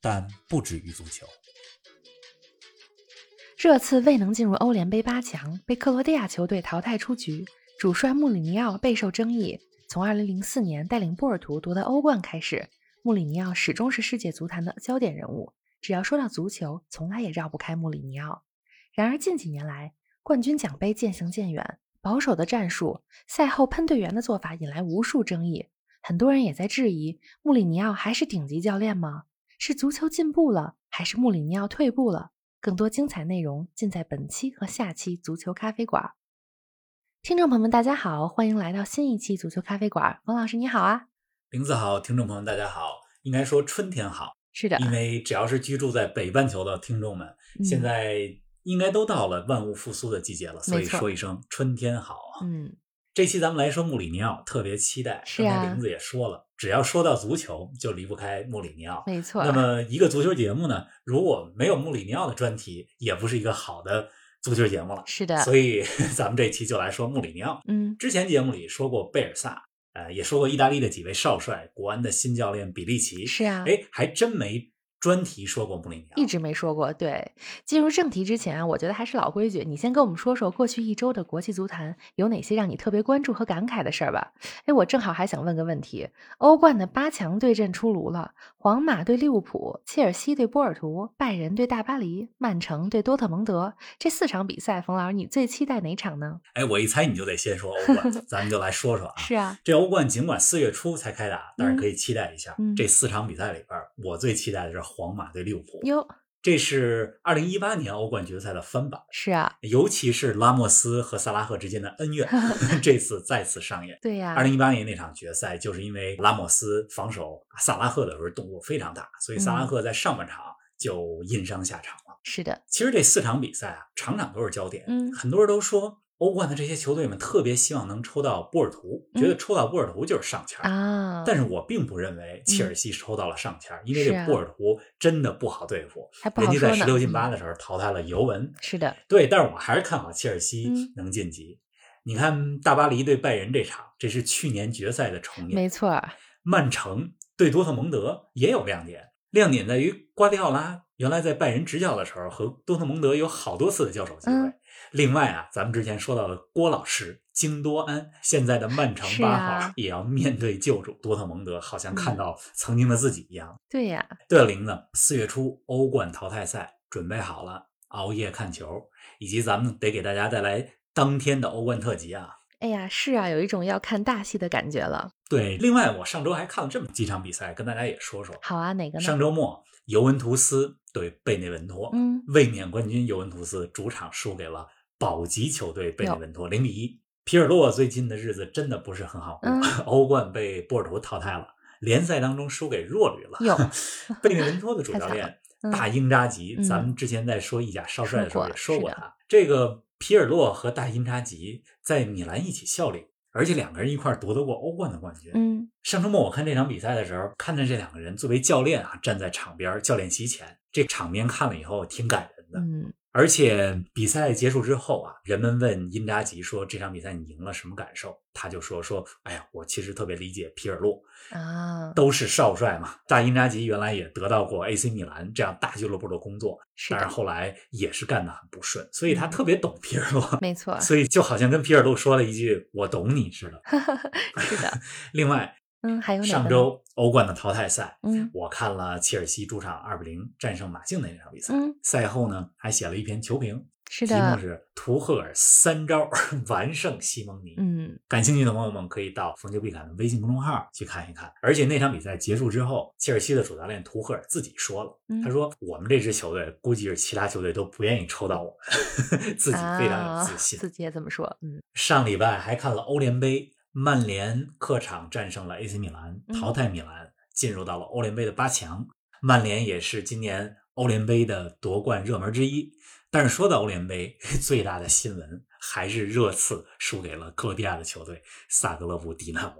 但不止于足球。这次未能进入欧联杯八强，被克罗地亚球队淘汰出局。主帅穆里尼奥备受争议。从2004年带领波尔图夺得欧冠开始，穆里尼奥始终是世界足坛的焦点人物。只要说到足球，从来也绕不开穆里尼奥。然而近几年来，冠军奖杯渐行渐远，保守的战术、赛后喷队员的做法引来无数争议。很多人也在质疑：穆里尼奥还是顶级教练吗？是足球进步了，还是穆里尼奥退步了？更多精彩内容尽在本期和下期足球咖啡馆。听众朋友们，大家好，欢迎来到新一期足球咖啡馆。冯老师你好啊，林子好，听众朋友们大家好，应该说春天好，是的，因为只要是居住在北半球的听众们，现在应该都到了万物复苏的季节了，所以说一声春天好。嗯，这期咱们来说穆里尼奥，特别期待。是啊，林子也说了，只要说到足球，就离不开穆里尼奥。没错。那么一个足球节目呢，如果没有穆里尼奥的专题，也不是一个好的。足球节目了，是的，所以 咱们这期就来说穆里尼奥。嗯，之前节目里说过贝尔萨，呃，也说过意大利的几位少帅，国安的新教练比利奇。是啊，哎，还真没。专题说过穆里尼奥，一直没说过。对，进入正题之前啊，我觉得还是老规矩，你先跟我们说说过去一周的国际足坛有哪些让你特别关注和感慨的事儿吧。哎，我正好还想问个问题：欧冠的八强对阵出炉了，皇马对利物浦，切尔西对波尔图，拜仁对大巴黎，曼城对多特蒙德，这四场比赛，冯老师你最期待哪场呢？哎，我一猜你就得先说欧冠，咱们就来说说啊。是啊，这欧冠尽管四月初才开打，但是可以期待一下。嗯，这四场比赛里边，我最期待的是。皇马对利物浦哟，这是二零一八年欧冠决赛的翻版。是啊，尤其是拉莫斯和萨拉赫之间的恩怨，这次再次上演。对呀，二零一八年那场决赛，就是因为拉莫斯防守萨拉赫的时候动作非常大，所以萨拉赫在上半场就因伤下场了。是的，其实这四场比赛啊，场场都是焦点。嗯，很多人都说。欧冠的这些球队们特别希望能抽到波尔图，觉得抽到波尔图就是上签啊。但是我并不认为切尔西抽到了上签，因为这波尔图真的不好对付，人家在十六进八的时候淘汰了尤文。是的，对，但是我还是看好切尔西能晋级。你看大巴黎对拜仁这场，这是去年决赛的重演。没错，曼城对多特蒙德也有亮点，亮点在于瓜迪奥拉原来在拜仁执教的时候和多特蒙德有好多次的交手机会。另外啊，咱们之前说到的郭老师京多安，现在的曼城八号也要面对旧主多特蒙德，好像看到曾经的自己一样。对呀，对了，玲子，四月初欧冠淘汰赛准备好了，熬夜看球，以及咱们得给大家带来当天的欧冠特辑啊。哎呀，是啊，有一种要看大戏的感觉了。对，另外我上周还看了这么几场比赛，跟大家也说说。好啊，哪个呢？上周末尤文图斯对贝内文托，嗯，卫冕冠军尤文图斯主场输给了。保级球队贝内文托零比一，皮尔洛最近的日子真的不是很好过。欧冠被波尔图淘汰了，联赛当中输给弱旅了。贝内文托的主 教练大英扎吉，咱们之前在说意甲少帅的时候也说过他。这个皮尔洛和大英扎吉在米兰一起效力，而且两个人一块夺得过欧冠的冠军。嗯，上周末我看这场比赛的时候，看着这两个人作为教练啊，站在场边教练席前，这场面看了以后挺感人的。嗯。而且比赛结束之后啊，人们问因扎吉说：“这场比赛你赢了什么感受？”他就说：“说，哎呀，我其实特别理解皮尔洛啊，都是少帅嘛。大因扎吉原来也得到过 AC 米兰这样大俱乐部的工作，但是后来也是干得很不顺，所以他特别懂皮尔洛。没错，所以就好像跟皮尔洛说了一句‘我懂你’似的。是的。另外。嗯，还有上周欧冠的淘汰赛，嗯，我看了切尔西主场二比零战胜马竞的那场比赛。嗯，赛后呢还写了一篇球评，是的，题目是图赫尔三招完胜西蒙尼。嗯，感兴趣的朋友们可以到冯球必侃的微信公众号去看一看。而且那场比赛结束之后，切尔西的主教练图赫尔自己说了，他说我们这支球队估计是其他球队都不愿意抽到我们，自己非常有自信。自己也这么说。嗯，上礼拜还看了欧联杯。曼联客场战胜了 AC 米兰，淘汰米兰，进入到了欧联杯的八强。曼联也是今年欧联杯的夺冠热门之一。但是说到欧联杯，最大的新闻还是热刺输给了克罗地亚的球队萨格勒布迪纳摩。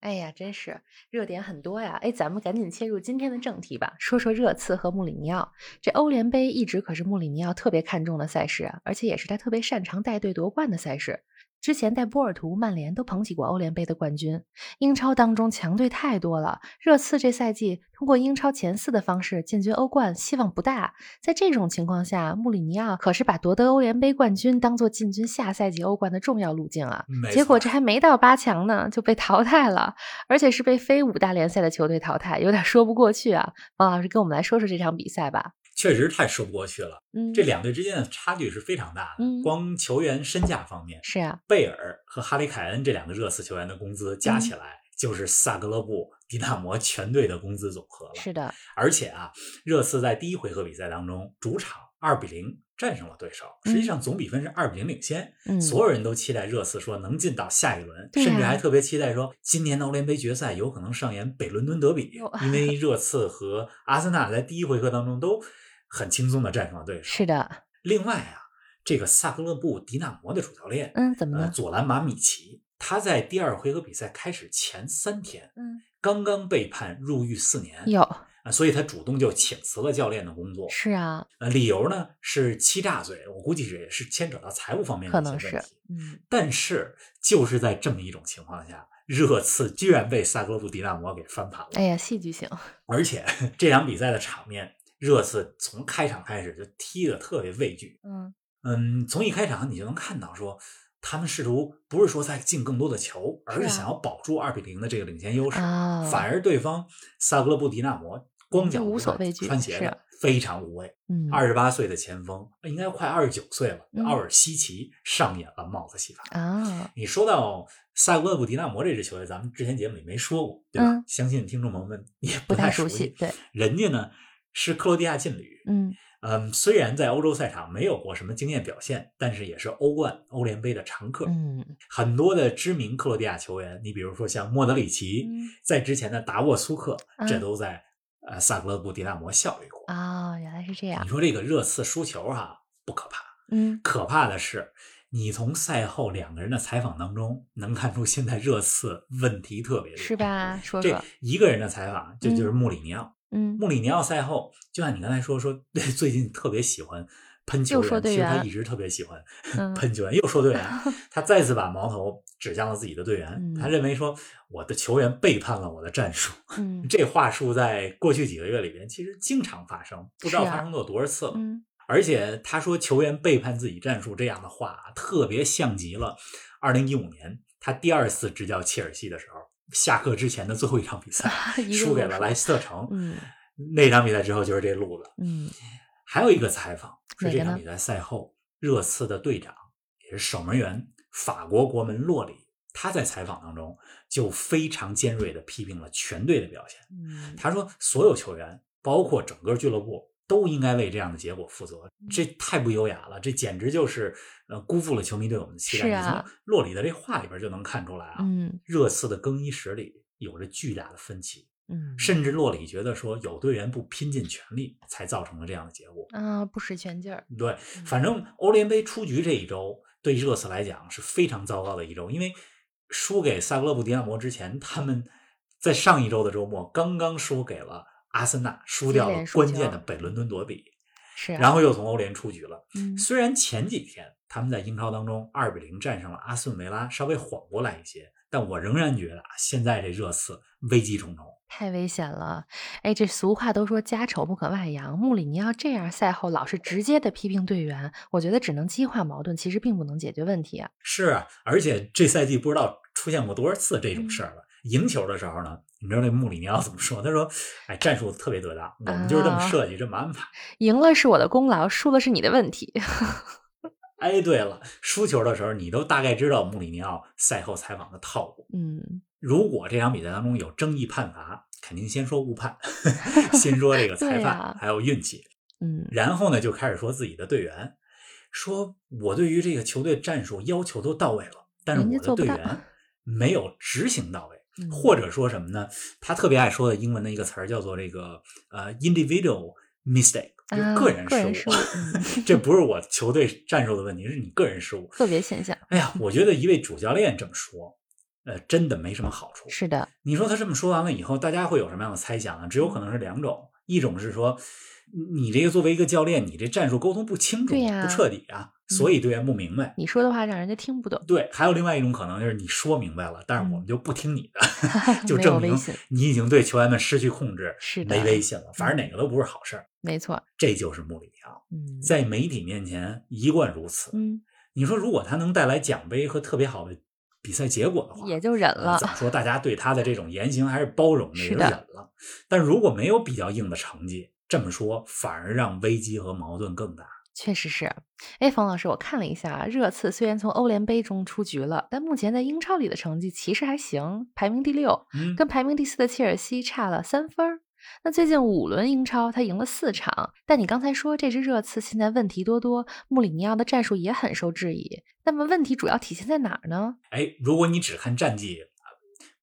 哎呀，真是热点很多呀！哎，咱们赶紧切入今天的正题吧，说说热刺和穆里尼奥。这欧联杯一直可是穆里尼奥特别看重的赛事啊，而且也是他特别擅长带队夺冠的赛事。之前带波尔图、曼联都捧起过欧联杯的冠军。英超当中强队太多了，热刺这赛季通过英超前四的方式进军欧冠希望不大。在这种情况下，穆里尼奥可是把夺得欧联杯冠军当做进军下赛季欧冠的重要路径啊！结果这还没到八强呢，就被淘汰了，而且是被非五大联赛的球队淘汰，有点说不过去啊！王老师跟我们来说说这场比赛吧。确实太说不过去了，嗯，这两队之间的差距是非常大的。嗯，光球员身价方面，是啊，贝尔和哈里凯恩这两个热刺球员的工资加起来就是萨格勒布迪纳摩全队的工资总和了。是的，而且啊，热刺在第一回合比赛当中主场二比零战胜了对手，实际上总比分是二比零领先。嗯，所有人都期待热刺说能进到下一轮，甚至还特别期待说今年的欧联杯决赛有可能上演北伦敦德比，因为热刺和阿森纳在第一回合当中都。很轻松的战胜了对手。是的。另外啊，这个萨格勒布迪纳摩的主教练，嗯，怎么了？佐兰马米奇，他在第二回合比赛开始前三天，嗯，刚刚被判入狱四年。有啊，所以他主动就请辞了教练的工作。是啊。呃，理由呢是欺诈罪，我估计是也是牵扯到财务方面的一些问题。嗯。但是就是在这么一种情况下，热刺居然被萨格勒布迪纳摩给翻盘了。哎呀，戏剧性！而且这场比赛的场面。热刺从开场开始就踢得特别畏惧，嗯嗯，从一开场你就能看到说，他们试图不是说在进更多的球，而是想要保住二比零的这个领先优势，反而对方萨格勒布迪纳摩光脚无所畏惧，穿鞋的非常无畏。嗯，二十八岁的前锋应该快二十九岁了，奥尔西奇上演了帽子戏法啊！你说到萨格勒布迪纳摩这支球队，咱们之前节目里没说过，对吧？相信听众朋友们也不太熟悉，对，人家呢。是克罗地亚劲旅，嗯嗯，虽然在欧洲赛场没有过什么惊艳表现，但是也是欧冠、欧联杯的常客。嗯，很多的知名克罗地亚球员，你比如说像莫德里奇，在之前的达沃苏克，这都在呃萨格勒布迪纳摩效力过。哦，原来是这样。你说这个热刺输球哈不可怕，嗯，可怕的是你从赛后两个人的采访当中能看出现在热刺问题特别多，是吧？说说这一个人的采访，就就是穆里尼奥。嗯，穆里尼奥赛后，就像你刚才说说，最近特别喜欢喷球员，其实他一直特别喜欢 喷球员。又说队员，他再次把矛头指向了自己的队员。他认为说，我的球员背叛了我的战术。嗯，这话术在过去几个月里边，其实经常发生，不知道发生过多少次了。嗯，而且他说球员背叛自己战术这样的话，特别像极了二零一五年他第二次执教切尔西的时候。下课之前的最后一场比赛，输给了莱斯特城。嗯，那场比赛之后就是这路子。嗯，还有一个采访是这场比赛赛后，热刺的队长也是守门员法国国门洛里，他在采访当中就非常尖锐的批评了全队的表现。嗯，他说所有球员，包括整个俱乐部。都应该为这样的结果负责，这太不优雅了，这简直就是呃辜负了球迷对我们的期待。是啊，从洛里的这话里边就能看出来啊，嗯，热刺的更衣室里有着巨大的分歧，嗯，甚至洛里觉得说有队员不拼尽全力才造成了这样的结果啊，不使全劲儿。对，反正欧联杯出局这一周对热刺来讲是非常糟糕的一周，因为输给萨格勒布迪纳摩之前，他们在上一周的周末刚刚输给了。阿森纳输掉了关键的北伦敦夺比，是，然后又从欧联出局了。嗯，虽然前几天他们在英超当中二比零战胜了阿斯顿维拉，稍微缓过来一些，但我仍然觉得现在这热刺危机重重，太危险了。哎，这俗话都说家丑不可外扬，穆里尼奥这样赛后老是直接的批评队员，我觉得只能激化矛盾，其实并不能解决问题啊。是啊，而且这赛季不知道出现过多少次这种事儿了。赢球的时候呢？你知道那穆里尼奥怎么说？他说：“哎，战术特别得当，我们就是这么设计，这么安排。赢了是我的功劳，输了是你的问题。”哎，对了，输球的时候你都大概知道穆里尼奥赛后采访的套路。嗯，如果这场比赛当中有争议判罚，肯定先说误判，先说这个裁判还有运气。嗯，然后呢就开始说自己的队员，说我对于这个球队战术要求都到位了，但是我的队员没有执行到位。嗯或者说什么呢？他特别爱说的英文的一个词儿叫做这个呃 individual mistake，就个人失误 这不是我球队战术的问题，是你个人失误。个别现象。哎呀，我觉得一位主教练这么说，呃，真的没什么好处。是的，你说他这么说完了以后，大家会有什么样的猜想呢？只有可能是两种，一种是说，你这个作为一个教练，你这战术沟通不清楚、不彻底啊，所以队员不明白。你说的话让人家听不懂。对，还有另外一种可能就是你说明白了，但是我们就不听你的，就证明你已经对球员们失去控制，是的没威信了。反正哪个都不是好事儿，没错，这就是穆里尼奥嗯，在媒体面前一贯如此。嗯，你说，如果他能带来奖杯和特别好的比赛结果的话，也就忍了呃怎么说？大家对他的这种言行还是包容的，也就忍了。但如果没有比较硬的成绩，这么说反而让危机和矛盾更大。确实是。哎，冯老师，我看了一下啊，热刺虽然从欧联杯中出局了，但目前在英超里的成绩其实还行，排名第六，嗯，跟排名第四的切尔西差了三分儿。那最近五轮英超，他赢了四场，但你刚才说这支热刺现在问题多多，穆里尼奥的战术也很受质疑。那么问题主要体现在哪儿呢？哎，如果你只看战绩，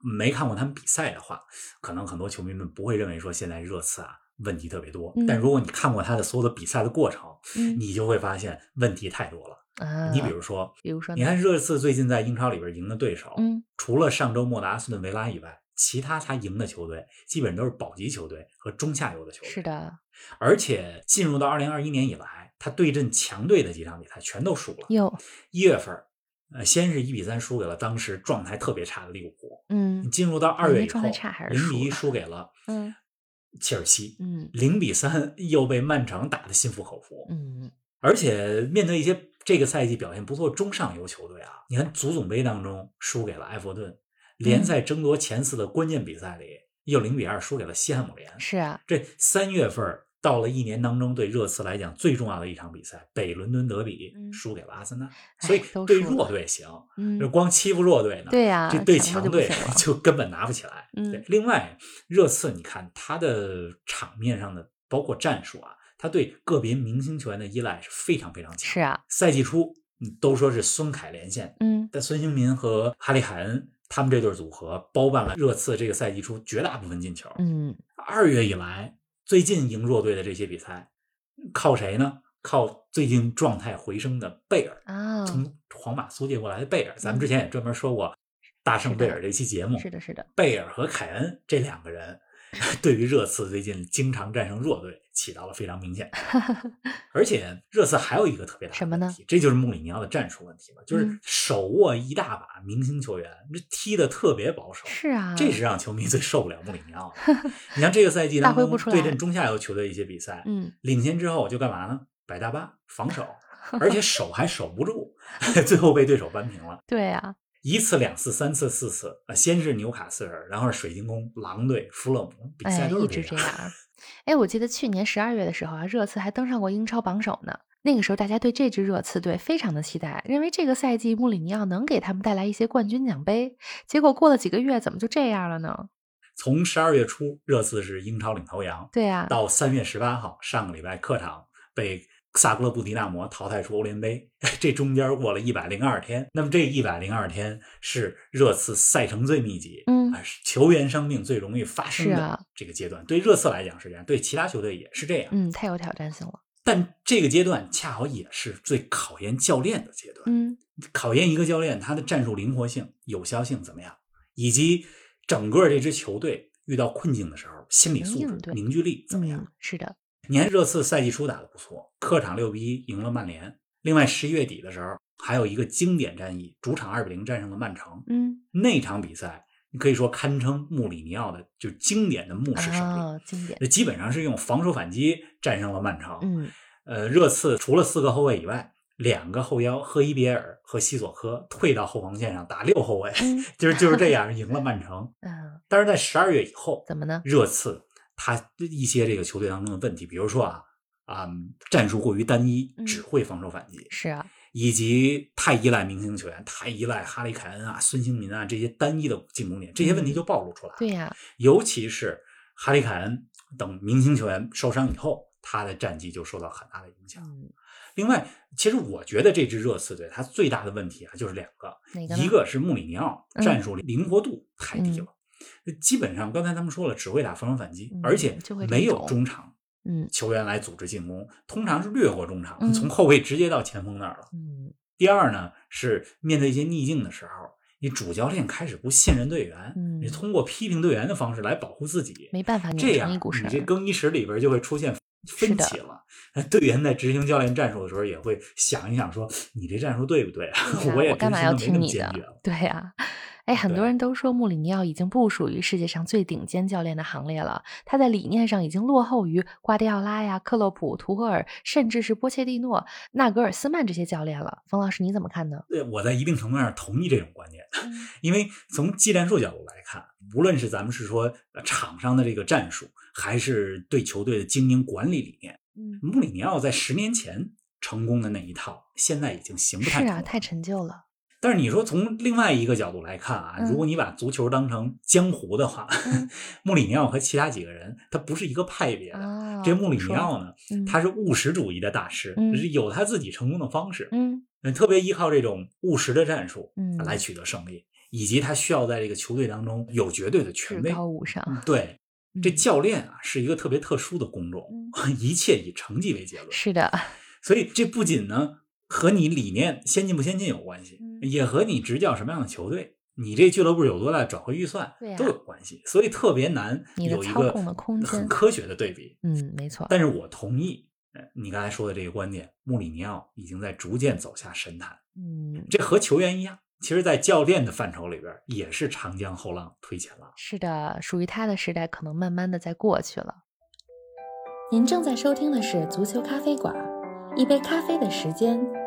没看过他们比赛的话，可能很多球迷们不会认为说现在热刺啊问题特别多。嗯但如果你看过他的所有的比赛的过程，嗯你就会发现问题太多了。啊，你比如说，比如说，你看热刺最近在英超里边赢的对手，嗯，除了上周末的阿斯顿维拉以外，其他他赢的球队基本都是保级球队和中下游的球队。是的，而且进入到二零二一年以来，他对阵强队的几场比赛全都输了。哟，一月份，呃，先是一比三输给了当时状态特别差的利物浦。嗯进入到二月以后，零比一输给了嗯切尔西，嗯零比三 又被曼城打得心服口服。嗯，而且面对一些这个赛季表现不错中上游球队啊，你看足总杯当中输给了埃弗顿，联赛争夺前四的关键比赛里又零比二输给了西汉姆联。是啊，这三月份到了一年当中对热刺来讲最重要的一场比赛，北伦敦德比嗯输给了阿森纳，哎所以对弱队行，就，光欺负弱队呢，对呀，这对强强队 就根本拿不起来。另外热刺你看他的场面上的包括战术啊，他对个别明星球员的依赖是非常非常强。是啊，赛季初嗯都说是孙凯连线，嗯但孙兴民和哈利海恩他们这对组合包办了热刺这个赛季初绝大部分进球。嗯二月以来，最近赢弱队的这些比赛，靠谁呢？靠最近状态回升的贝尔，啊，从皇马租借过来的贝尔。咱们之前也专门说过大圣贝尔这期节目，是的，是的，贝尔和凯恩这两个人，对于热刺最近经常战胜弱队起到了非常明显。而且热刺还有一个特别大的问题，这就是穆里尼奥的战术问题了，就是嗯手握一大把明星球员，这踢的特别保守。是啊，这是让球迷最受不了穆里尼奥的。你像这个赛季当中对阵中下游球队一些比赛，嗯，领先之后就干嘛呢？摆大巴防守，而且守还守不住，最后被对手扳平了。对啊，一次、两次、三次、四次，呃，先是纽卡斯尔，然后是水晶宫、狼队、弗勒姆，比赛哎，都是这一直这样。哎，我记得去年十二月的时候啊，热刺还登上过英超榜首呢。那个时候，大家对这支热刺队非常的期待，认为这个赛季穆里尼奥能给他们带来一些冠军奖杯。结果过了几个月，怎么就这样了呢？从十二月初，热刺是英超领头羊，对啊，到三月十八号，上个礼拜客场被萨格勒布迪纳摩淘汰出欧联杯，这中间过了一百零二天。那么这一百零二天是热刺赛程最密集，嗯球员生命最容易发生的这个阶段。对热刺来讲是这样，对其他球队也是这样。嗯，太有挑战性了。但这个阶段恰好也是最考验教练的阶段，嗯考验一个教练他的战术灵活性、有效性怎么样，以及整个这支球队遇到困境的时候心理素质、凝聚力怎么样。嗯，是的，你看热刺赛季初打得不错，客场六比一赢了曼联。另外十一月底的时候，还有一个经典战役，主场二比零战胜了曼城。嗯那场比赛，你可以说堪称穆里尼奥的就经典的穆式胜利。啊，经典，这基本上是用防守反击战胜了曼城。嗯呃，热刺除了四个后卫以外，两个后腰赫伊别尔和西索科退到后防线上打六后卫，嗯 就是就是这样赢了曼城。嗯，但是在十二月以后，怎么呢？热刺他一些这个球队当中的问题，比如说啊啊、战术过于单一，嗯只会防守反击，是啊，以及太依赖明星球员，太依赖哈里凯恩啊、孙兴民啊这些单一的进攻点，这些问题就暴露出来了。对呀，尤其是哈里凯恩等明星球员受伤以后，他的战绩就受到很大的影响。嗯，另外，其实我觉得这支热刺队它最大的问题啊，就是两个，个？一个是穆里尼奥嗯战术灵活度太低了，基本上刚才咱们说了，只会打防守反击，嗯而且没有中场嗯球员来组织进攻，通常是掠过中场，嗯从后卫直接到前锋那儿了。嗯第二呢，是面对一些逆境的时候，你主教练开始不信任队员，嗯你通过批评队员的方式来保护自己，没办法这样你这。更衣室里边就会出现分歧了。那队员在执行教练战术的时候，也会想一想说，你这战术对不对啊？我也我干嘛要执行得没那么听你的坚决了。？对呀、哎，很多人都说穆里尼奥已经不属于世界上最顶尖教练的行列了，他在理念上已经落后于瓜迪奥拉呀、克洛普、图赫尔，甚至是波切蒂诺、纳格尔斯曼这些教练了。冯老师，你怎么看呢？对，我在一定程度上同意这种观点，嗯 因为从技战术角度来看，无论是咱们是说呃场上的这个战术，还是对球队的经营管理理念，嗯，穆里尼奥在十年前成功的那一套，现在已经行不太是啊，太陈旧了。但是你说从另外一个角度来看啊，嗯如果你把足球当成江湖的话，嗯 穆里尼奥和其他几个人他不是一个派别的。啊，这穆里尼奥呢，嗯他是务实主义的大师，有他自己成功的方式，嗯嗯特别依靠这种务实的战术嗯来取得胜利，以及他需要在这个球队当中有绝对的权威。高无上。嗯对，这嗯教练啊是一个特别特殊的工种，一切以成绩为结论。是的，所以这不仅呢和你理念先进不先进有关系，嗯也和你执教什么样的球队，你这俱乐部有多大的转会预算都有关系。所以特别难有一个很科学的对比。嗯，没错。但是我同意，呃你刚才说的这个观点，穆里尼奥已经在逐渐走下神坛。嗯，这和球员一样，其实，在教练的范畴里边，也是长江后浪推前浪。是的，属于他的时代可能慢慢的在过去了。您正在收听的是足球咖啡馆，一杯咖啡的时间